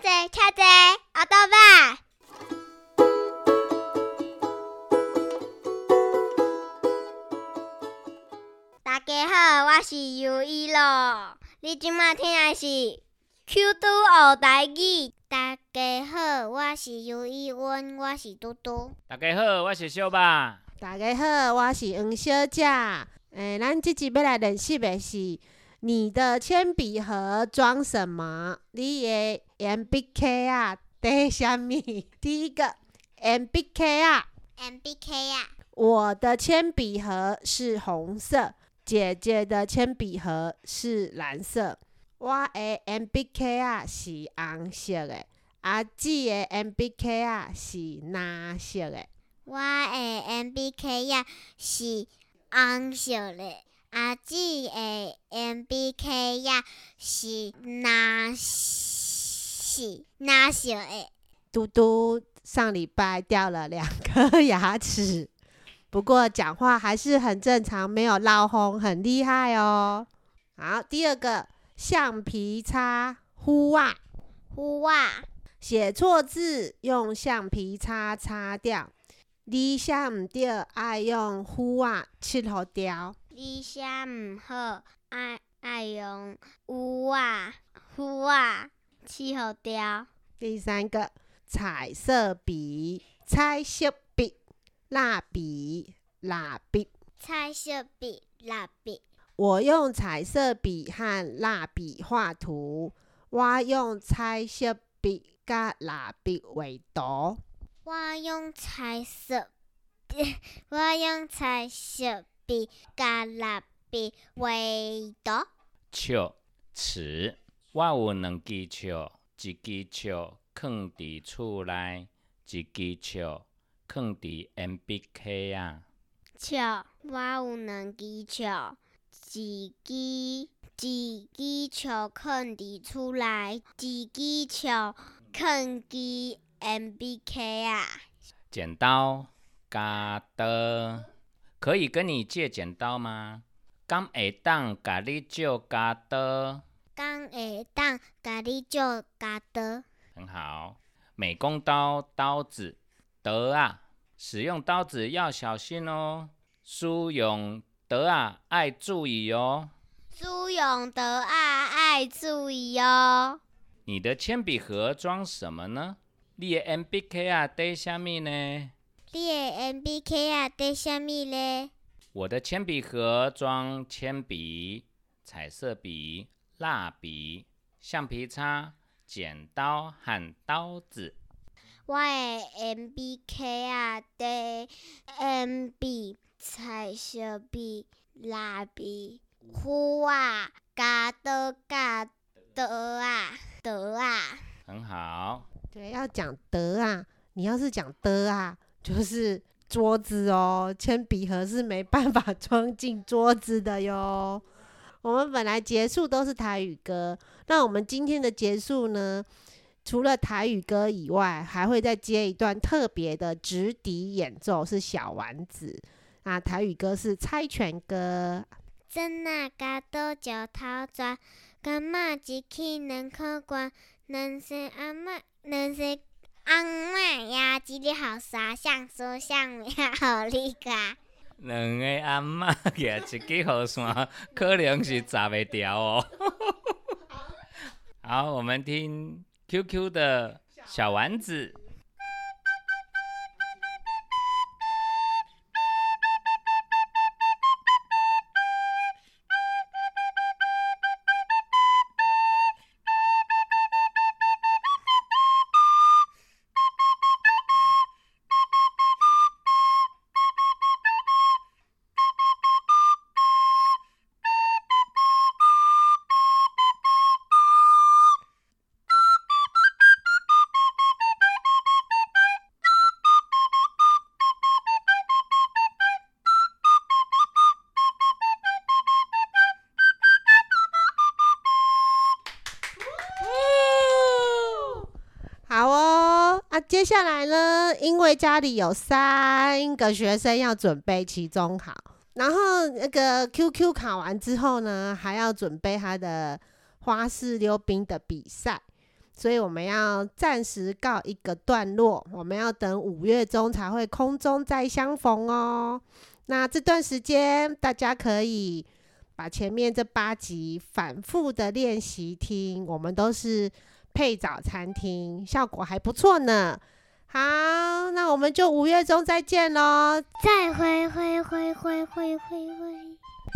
者车者，阿多吧。大家好，我是尤一咯。你今麦听的是 Q 都学台语。大家好，我是尤一温，我是嘟嘟。大家好，我是小爸。大家好，我是黄小姐。诶，咱即集要来练习的是你的铅笔盒装什么？你的 M B K 啊，底虾米？第一个 M B K 啊，MBK 啊，我的铅笔盒是红色，姐姐的铅笔盒是蓝色。我的 M B K 啊是红色的，阿姊的 M B K 啊是蓝色的。我的 MBK 啊是红色的，阿姊的 MBK 呀是哪是蓝色的。嘟嘟上礼拜掉了两颗牙齿，不过讲话还是很正常，没有闹红，很厉害哦。好，第二个橡皮擦呼啊，呼啊，写错字用橡皮擦擦掉，你写毋对爱用呼啊切互掉。你写毋好，爱爱用乌啊呼啊去互掉。第三个彩色笔、彩色笔、蜡笔、蜡笔。彩色笔、蜡笔，我用彩色笔和蜡笔画图，我用彩色笔甲蜡笔画图。我用彩色笔，我用彩色笔甲蜡笔画图。笑尺，我有两支笑，一支笑放伫厝内，一支笑放伫鉛笔盒啊。笑，我有两支笑，一支一支笑放伫厝内，一支笑放伫 MBK 啊。剪刀、剪刀，可以跟你借剪刀吗？敢会当甲你借加刀？敢会当甲你借加刀？很好。美工刀、刀子、刀啊，使用刀子要小心哦。使用刀啊，爱注意哦。使用刀啊，爱注意哦。你的铅笔盒装什么呢？你的铅笔盒啊，底什么呢？你的 MBK 啊，得啥物咧？我的铅笔盒装铅笔、彩色笔、蜡笔、橡皮擦、剪刀和刀子。我的 MBK 啊，得 MB 彩色笔、蜡笔、虎啊、加刀、加刀啊、刀啊。很好，对，要讲得啊，你要是讲的啊，就是桌子哦，铅笔盒是没办法 装进桌子的哟。我们本来结束都是台语歌，那我们今天的结束呢？除了台语歌以外，还会再接一段特别的直笛演奏，是小丸子。那台语歌是猜拳歌，真啊，加刀石头砖，干嘛一起两可关？两岁阿嬷，两岁阿嬷呀，一日好沙像说像面好你个。两个阿嬷举 一支雨伞，可能是砸袂掉哦。好，我们听 QQ 的小丸子。接下来呢，因为家里有三个学生要准备期中考，然后那个 QQ 考完之后呢，还要准备他的花式溜冰的比赛，所以我们要暂时告一个段落，我们要等五月中才会空中再相逢哦。那这段时间大家可以把前面这八集反复的练习听，我们都是配早餐厅，效果还不错呢。好，那我们就五月中再见喽。再会会会会会会会。